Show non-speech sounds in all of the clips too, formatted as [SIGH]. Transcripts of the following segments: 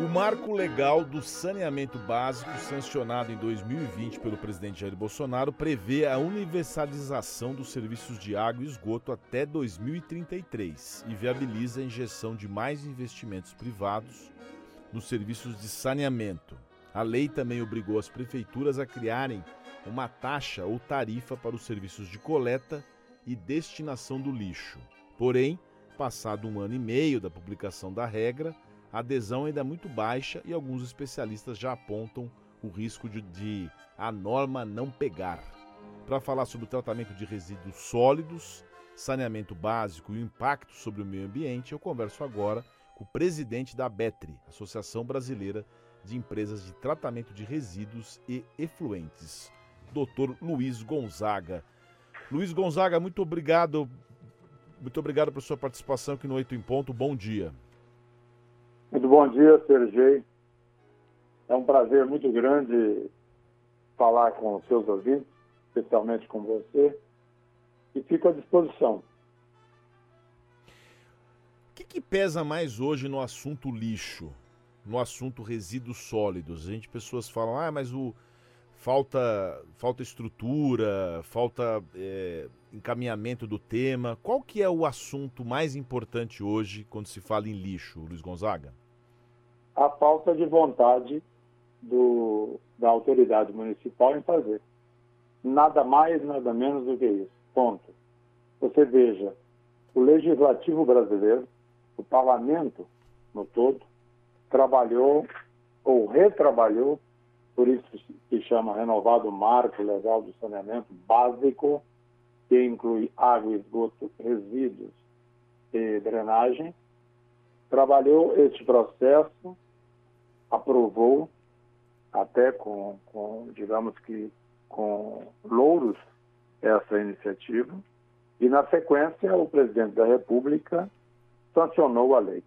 O marco legal do saneamento básico, sancionado em 2020 pelo presidente Jair Bolsonaro, prevê a universalização dos serviços de água e esgoto até 2033 e viabiliza a injeção de mais investimentos privados nos serviços de saneamento. A lei também obrigou as prefeituras a criarem uma taxa ou tarifa para os serviços de coleta e destinação do lixo. Porém, passado um ano e meio da publicação da regra, a adesão ainda é muito baixa e alguns especialistas já apontam o risco de, de a norma não pegar. Para falar sobre o tratamento de resíduos sólidos, saneamento básico e o impacto sobre o meio ambiente, eu converso agora com o presidente da BETRE, Associação Brasileira de Empresas de Tratamento de Resíduos e Efluentes, Dr. Luiz Gonzaga. Luiz Gonzaga, muito obrigado. Muito obrigado por sua participação aqui no Oito em Ponto. Bom dia. Muito bom dia, Sergei. É um prazer muito grande falar com os seus ouvintes, especialmente com você, e fico à disposição. O que, que pesa mais hoje no assunto lixo, no assunto resíduos sólidos? A gente, pessoas falam, ah, mas o falta, falta estrutura, falta é, encaminhamento do tema. Qual que é o assunto mais importante hoje quando se fala em lixo, Luiz Gonzaga? A falta de vontade do, da autoridade municipal em fazer. Nada mais, nada menos do que isso. Ponto. Você veja, o legislativo brasileiro, o parlamento no todo, trabalhou ou retrabalhou por isso se chama renovado marco legal do saneamento básico, que inclui água, esgoto, resíduos e drenagem. Trabalhou este processo, aprovou, até com, com digamos que, com louros, essa iniciativa, e na sequência o presidente da República sancionou a lei.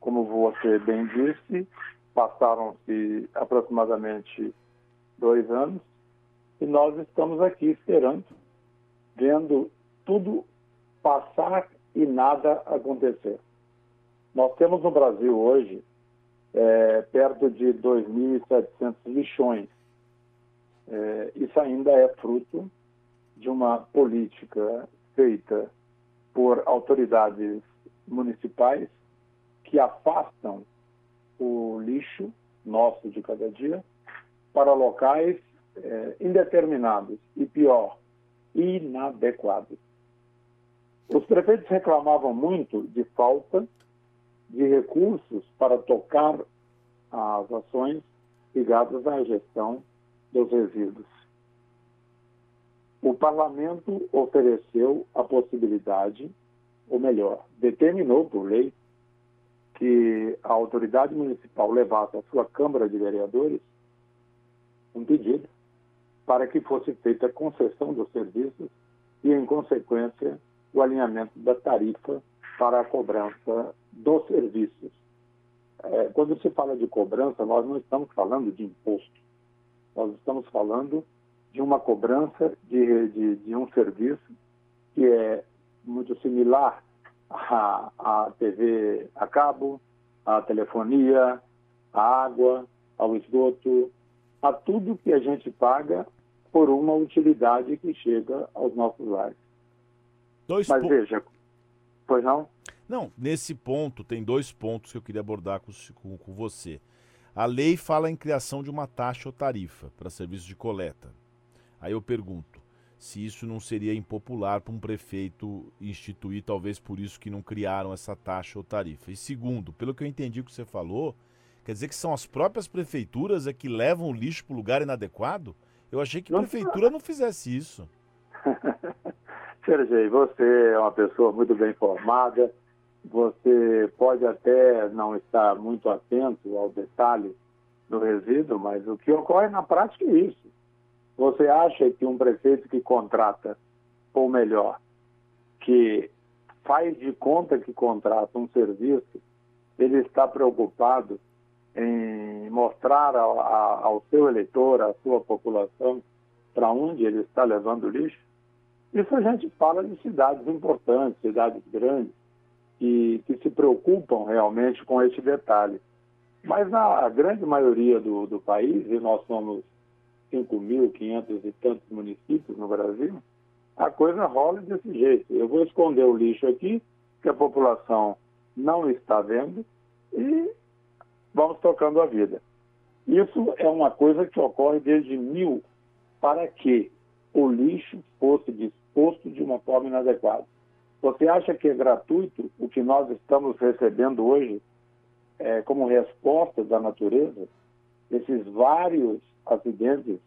Como você bem disse, Passaram-se aproximadamente dois anos e nós estamos aqui esperando, vendo tudo passar e nada acontecer. Nós temos no Brasil hoje é, perto de 2.700 lixões. É, isso ainda é fruto de uma política feita por autoridades municipais que afastam o lixo nosso de cada dia para locais é, indeterminados e, pior, inadequados. Os prefeitos reclamavam muito de falta de recursos para tocar as ações ligadas à gestão dos resíduos. O parlamento ofereceu a possibilidade, ou melhor, determinou por lei, que a autoridade municipal levasse à sua Câmara de Vereadores um pedido para que fosse feita a concessão dos serviços e, em consequência, o alinhamento da tarifa para a cobrança dos serviços. É, quando se fala de cobrança, nós não estamos falando de imposto, nós estamos falando de uma cobrança de, de, de um serviço que é muito similar a, a TV a cabo, a telefonia, a água, ao esgoto, a tudo que a gente paga por uma utilidade que chega aos nossos lares. Dois Mas veja, pois não? Não, nesse ponto tem dois pontos que eu queria abordar com, com, com você. A lei fala em criação de uma taxa ou tarifa para serviços de coleta. Aí eu pergunto, se isso não seria impopular para um prefeito instituir, talvez por isso que não criaram essa taxa ou tarifa. E segundo, pelo que eu entendi que você falou, quer dizer que são as próprias prefeituras é que levam o lixo para o lugar inadequado? Eu achei que a prefeitura não fizesse isso. [LAUGHS] Sergei, você é uma pessoa muito bem formada, você pode até não estar muito atento ao detalhe do resíduo, mas o que ocorre na prática é isso. Você acha que um prefeito que contrata, ou melhor, que faz de conta que contrata um serviço, ele está preocupado em mostrar ao, seu eleitor, à sua população, para onde ele está levando lixo? Isso a gente fala de cidades importantes, cidades grandes, que, que se preocupam realmente com esse detalhe. Mas na grande maioria do, do país, e nós somos 5.500 e tantos municípios no Brasil, a coisa rola desse jeito. Eu vou esconder o lixo aqui, que a população não está vendo, e vamos tocando a vida. Isso é uma coisa que ocorre desde mil, para que o lixo fosse disposto de uma forma inadequada. Você acha que é gratuito o que nós estamos recebendo hoje é, como resposta da natureza? Esses vários acidentes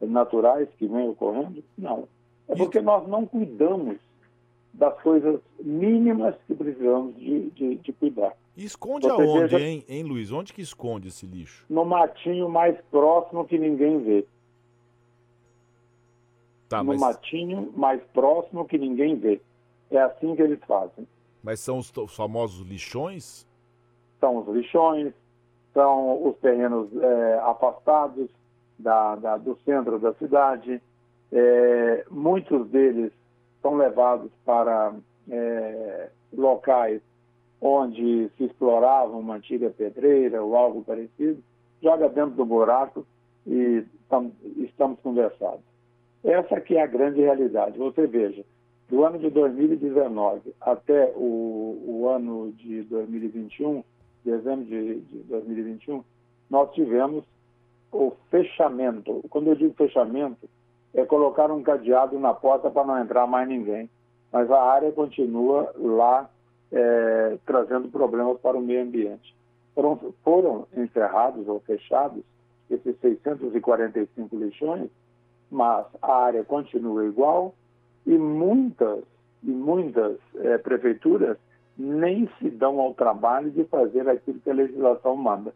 naturais que vêm ocorrendo? Não. É porque nós não cuidamos das coisas mínimas que precisamos de, de, de cuidar. E esconde Você aonde, veja, hein, hein, Luiz? Onde que esconde esse lixo? No matinho mais próximo que ninguém vê. Tá, no mas... matinho mais próximo que ninguém vê. É assim que eles fazem. Mas são os, os famosos lixões? São os lixões, são os terrenos é, afastados da, da, do centro da cidade. É, muitos deles são levados para é, locais onde se explorava uma antiga pedreira ou algo parecido, joga dentro do buraco e tam, estamos conversados. Essa que é a grande realidade. Você veja, do ano de 2019 até o, o ano de 2021, dezembro de, de 2021, nós tivemos o fechamento. Quando eu digo fechamento, é colocar um cadeado na porta para não entrar mais ninguém. Mas a área continua lá é, trazendo problemas para o meio ambiente. Foram, foram encerrados ou fechados esses 645 lixões, mas a área continua igual e muitas e muitas é, prefeituras nem se dão ao trabalho de fazer aquilo que a legislação manda.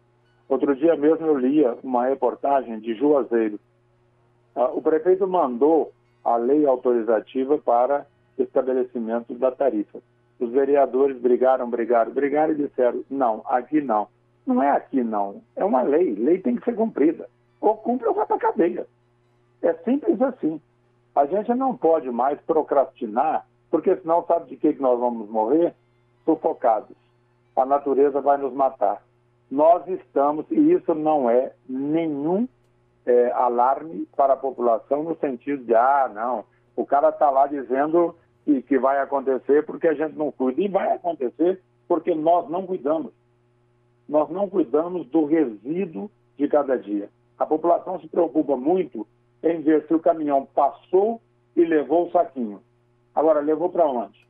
Outro dia mesmo eu lia uma reportagem de Juazeiro. Ah, o prefeito mandou a lei autorizativa para estabelecimento da tarifa. Os vereadores brigaram, brigaram, brigaram e disseram: não, aqui não. Não é aqui não, é uma lei. Lei tem que ser cumprida. Ou cumpre ou vai para cadeia. É simples assim. A gente não pode mais procrastinar, porque senão sabe de que, que nós vamos morrer? Sufocados. A natureza vai nos matar. Nós estamos, e isso não é nenhum é, alarme para a população no sentido de, ah, não, o cara está lá dizendo que, que vai acontecer porque a gente não cuida. E vai acontecer porque nós não cuidamos. Nós não cuidamos do resíduo de cada dia. A população se preocupa muito em ver se o caminhão passou e levou o saquinho. Agora, levou para onde?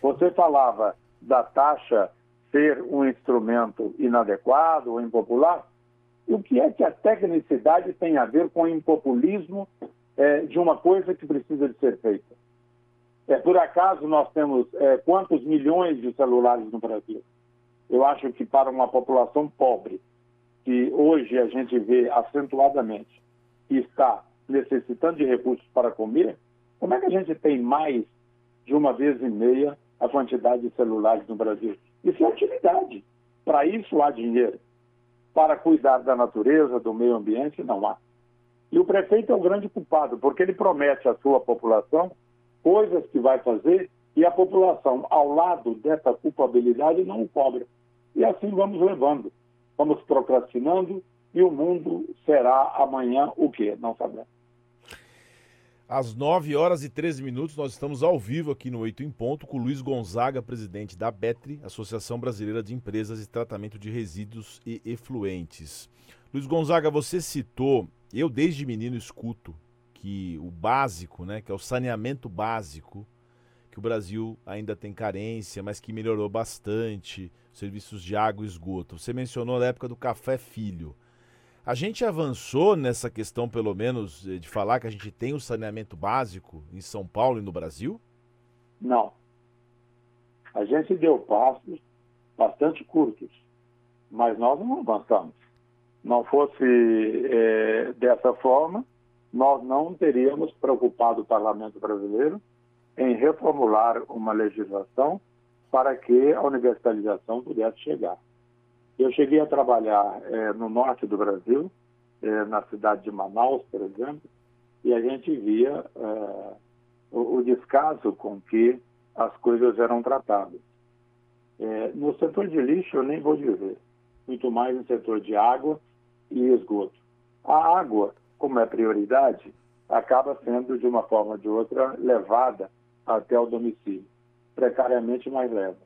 Você falava da taxa ser um instrumento inadequado ou impopular. O que é que a tecnicidade tem a ver com o impopulismo é, de uma coisa que precisa de ser feita? É, por acaso nós temos é, quantos milhões de celulares no Brasil? Eu acho que para uma população pobre, que hoje a gente vê acentuadamente, que está necessitando de recursos para comer, como é que a gente tem mais de uma vez e meia a quantidade de celulares no Brasil? Isso é utilidade. Para isso há dinheiro. Para cuidar da natureza, do meio ambiente, não há. E o prefeito é o grande culpado, porque ele promete à sua população coisas que vai fazer e a população, ao lado dessa culpabilidade, não o cobra. E assim vamos levando. Vamos procrastinando e o mundo será amanhã o quê? Não sabemos. Às 9 horas e 13 minutos, nós estamos ao vivo aqui no Oito em Ponto com Luiz Gonzaga, presidente da BETRE, Associação Brasileira de Empresas de Tratamento de Resíduos e Efluentes. Luiz Gonzaga, você citou, eu desde menino escuto que o básico, né, que é o saneamento básico, que o Brasil ainda tem carência, mas que melhorou bastante, serviços de água e esgoto. Você mencionou na época do café filho. A gente avançou nessa questão, pelo menos, eh, de falar que a gente tem o saneamento básico em São Paulo e no Brasil? Não. A gente deu passos bastante curtos, mas nós não avançamos. Não fosse é, dessa forma, nós não teríamos preocupado o parlamento brasileiro em reformular uma legislação para que a universalização pudesse chegar. Eu cheguei a trabalhar é, no norte do Brasil, é, na cidade de Manaus, por exemplo, e a gente via é, o, o, descaso com que as coisas eram tratadas. no setor de lixo, eu nem vou dizer. muito mais no setor de água e esgoto. A água, como é prioridade, acaba sendo, de uma forma ou de outra, levada até o domicílio, precariamente mais leva.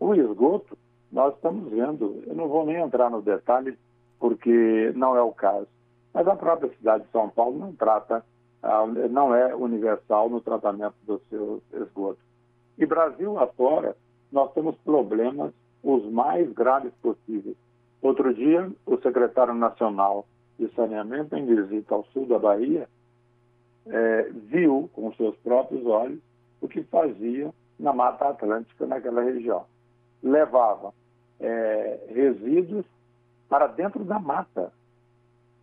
O esgoto, nós estamos vendo, eu não vou nem entrar no detalhe, porque não é o caso, mas a própria cidade de São Paulo não trata, ah, não é universal no tratamento do seu esgoto. E Brasil afora, nós temos problemas os mais graves possíveis. Outro dia, o secretário nacional de saneamento, em visita ao sul da Bahia, é, viu com seus próprios olhos o que fazia na Mata Atlântica, naquela região. Levava é, resíduos para dentro da mata.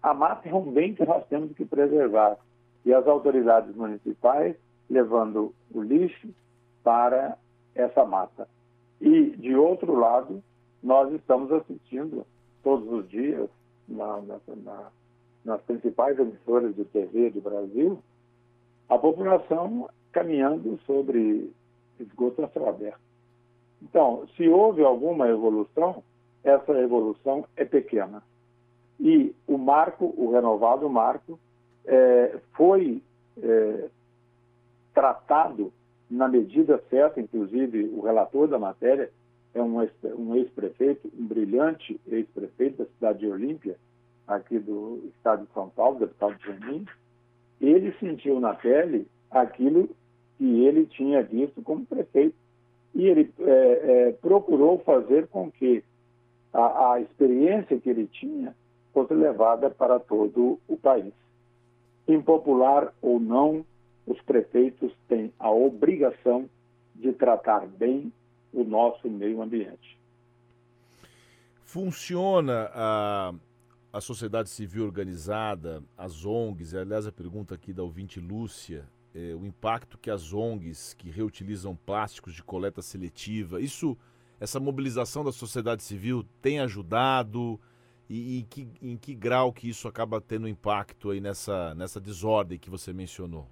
A mata é um bem que nós temos que preservar. E as autoridades municipais levando o lixo para essa mata. E, de outro lado, nós estamos assistindo todos os dias na, na, na, nas principais emissoras de TV do Brasil a população caminhando sobre esgoto a céu aberto. Então, se houve alguma evolução, essa evolução é pequena. E o marco, o renovado marco, é, foi é, tratado na medida certa, inclusive o relator da matéria é um, ex-prefeito, um brilhante ex-prefeito da cidade de Olímpia, aqui do estado de São Paulo, deputado Jamin, ele sentiu na pele aquilo que ele tinha visto como prefeito. E ele é, é, procurou fazer com que a, a experiência que ele tinha fosse levada para todo o país. Impopular ou não, os prefeitos têm a obrigação de tratar bem o nosso meio ambiente. Funciona a, a sociedade civil organizada, as ONGs, aliás, a pergunta aqui da ouvinte Lúcia, é, o impacto que as ONGs que reutilizam plásticos de coleta seletiva, isso, essa mobilização da sociedade civil tem ajudado e, e em, que, em que grau que isso acaba tendo impacto aí nessa, nessa desordem que você mencionou?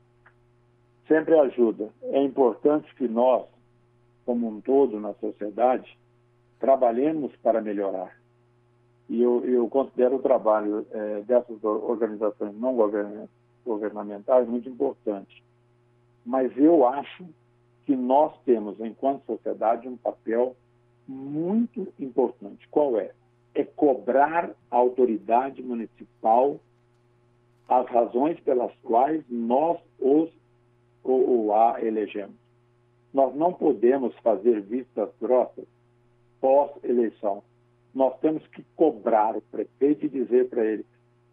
Sempre ajuda. É importante que nós, como um todo na sociedade, trabalhemos para melhorar. E eu, eu considero o trabalho é, dessas organizações não governamentais muito importante mas eu acho que nós temos, enquanto sociedade, um papel muito importante. Qual é? É cobrar a autoridade municipal as razões pelas quais nós os ou, a elegemos. Nós não podemos fazer vistas grossas pós-eleição. Nós temos que cobrar o prefeito e dizer para ele: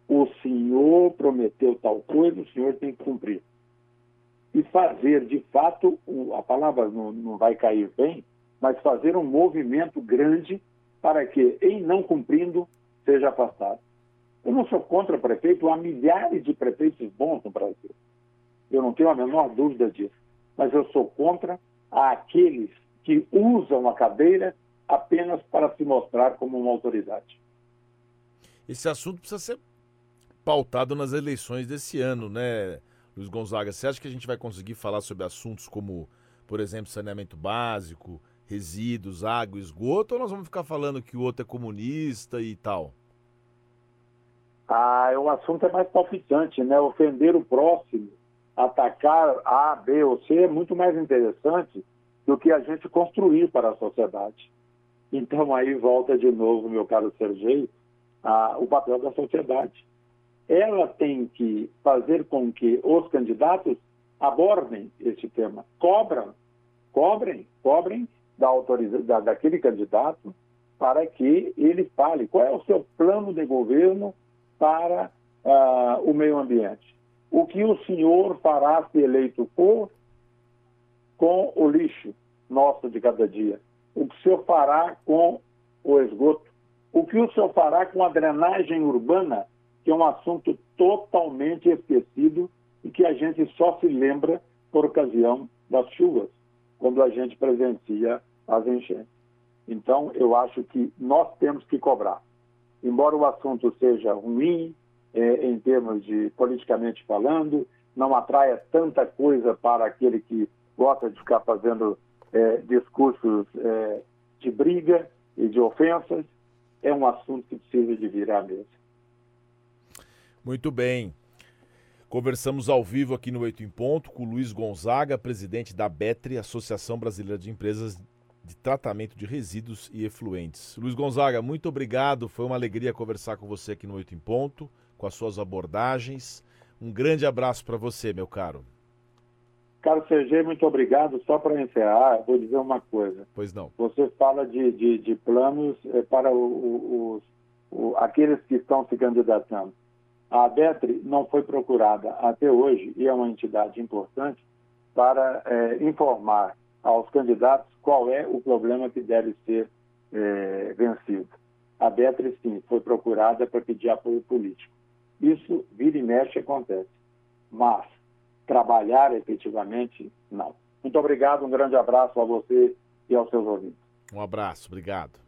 o senhor prometeu tal coisa, o senhor tem que cumprir e fazer de fato, a palavra não, não vai cair bem, mas fazer um movimento grande para que, em não cumprindo, seja afastado. Eu não sou contra prefeito, há milhares de prefeitos bons no Brasil. Eu não tenho a menor dúvida disso. Mas eu sou contra aqueles que usam a cadeira apenas para se mostrar como uma autoridade. Esse assunto precisa ser pautado nas eleições desse ano, né? Luiz Gonzaga, você acha que a gente vai conseguir falar sobre assuntos como, por exemplo, saneamento básico, resíduos, água, esgoto, ou nós vamos ficar falando que o outro é comunista e tal? Ah, o assunto é mais palpitante, né? Ofender o próximo, atacar A, B ou C é muito mais interessante do que a gente construir para a sociedade. Então aí volta de novo, meu caro Sergei, o papel da sociedade ela tem que fazer com que os candidatos abordem esse tema, cobram, cobrem, cobrem da autoridade daquele candidato para que ele fale qual é o seu plano de governo para uh, o meio ambiente. O que o senhor fará se eleito for com o lixo nosso de cada dia? O que o senhor fará com o esgoto? O que o senhor fará com a drenagem urbana que é um assunto totalmente esquecido e que a gente só se lembra por ocasião das chuvas, quando a gente presencia as enchentes. Então, eu acho que nós temos que cobrar. Embora o assunto seja ruim, é, em termos de politicamente falando, não atraia tanta coisa para aquele que gosta de ficar fazendo é, discursos é, de briga e de ofensas, é um assunto que precisa de vir à mesa. Muito bem. Conversamos ao vivo aqui no Oito em Ponto com o Luiz Gonzaga, presidente da BETRE, Associação Brasileira de Empresas de Tratamento de Resíduos e Efluentes. Luiz Gonzaga, muito obrigado. Foi uma alegria conversar com você aqui no Oito em Ponto, com as suas abordagens. Um grande abraço para você, meu caro. Caro Sergei, muito obrigado. Só para encerrar, vou dizer uma coisa. Pois não. Você fala de, de, de planos é, para o, o, o, aqueles que estão se candidatando. A ABETRE não foi procurada até hoje, e é uma entidade importante, para é, informar aos candidatos qual é o problema que deve ser é, vencido. A BETRE, sim, foi procurada para pedir apoio político. Isso, vira e mexe, acontece. Mas trabalhar efetivamente, não. Muito obrigado, um grande abraço a você e aos seus ouvintes. Um abraço, obrigado.